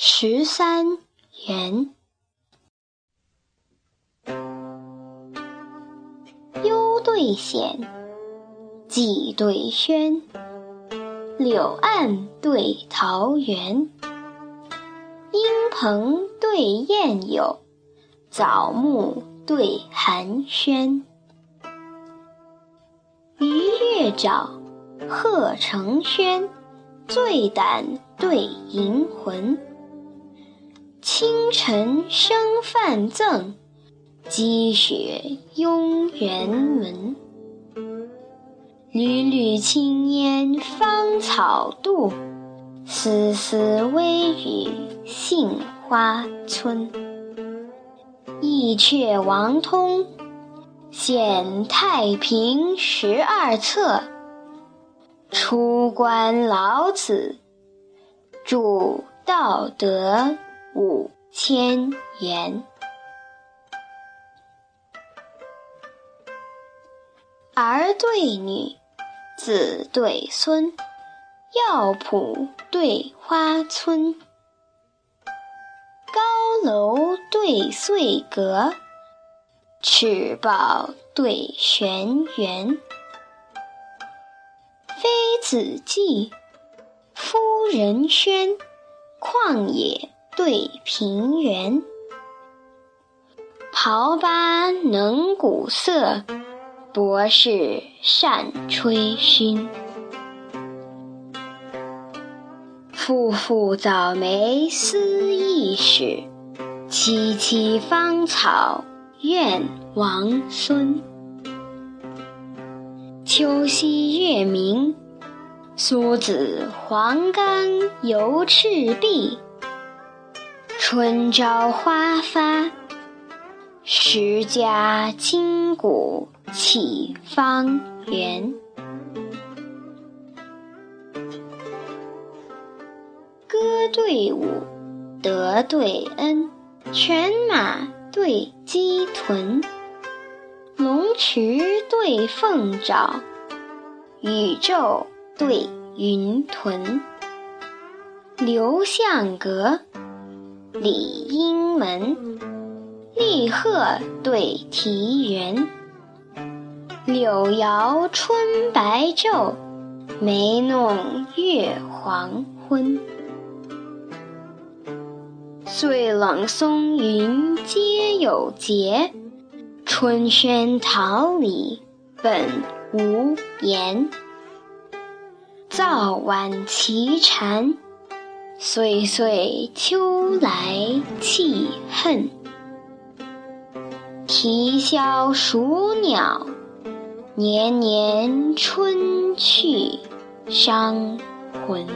十三元。幽对险，寄对轩。柳岸对桃源，莺鹏对燕友，枣木对寒暄。鱼跃沼，鹤成轩，醉胆对银魂。清晨生饭赠，积雪拥园门。缕缕青烟芳草渡，丝丝微雨杏花村。义阙王通显太平十二策，出关老子著道德五千言。儿对女，子对孙，药圃对花村，高楼对翠阁，赤豹对玄猿。妃子妓，夫人喧，旷野对平原。刨疤能鼓瑟。博士善吹埙，父父早梅思义史，萋萋芳草怨王孙。秋夕月明，苏子黄冈犹赤壁。春朝花发，十家金谷。起方圆，歌对舞，德对恩，犬马对鸡豚，龙池对凤爪，宇宙对云屯，刘向阁，李应门，立鹤对啼猿。柳摇春白昼，梅弄月黄昏。岁冷松云皆有节，春轩桃李本无言。早晚齐蝉，岁岁秋来气恨。啼萧数鸟。年年春去伤魂。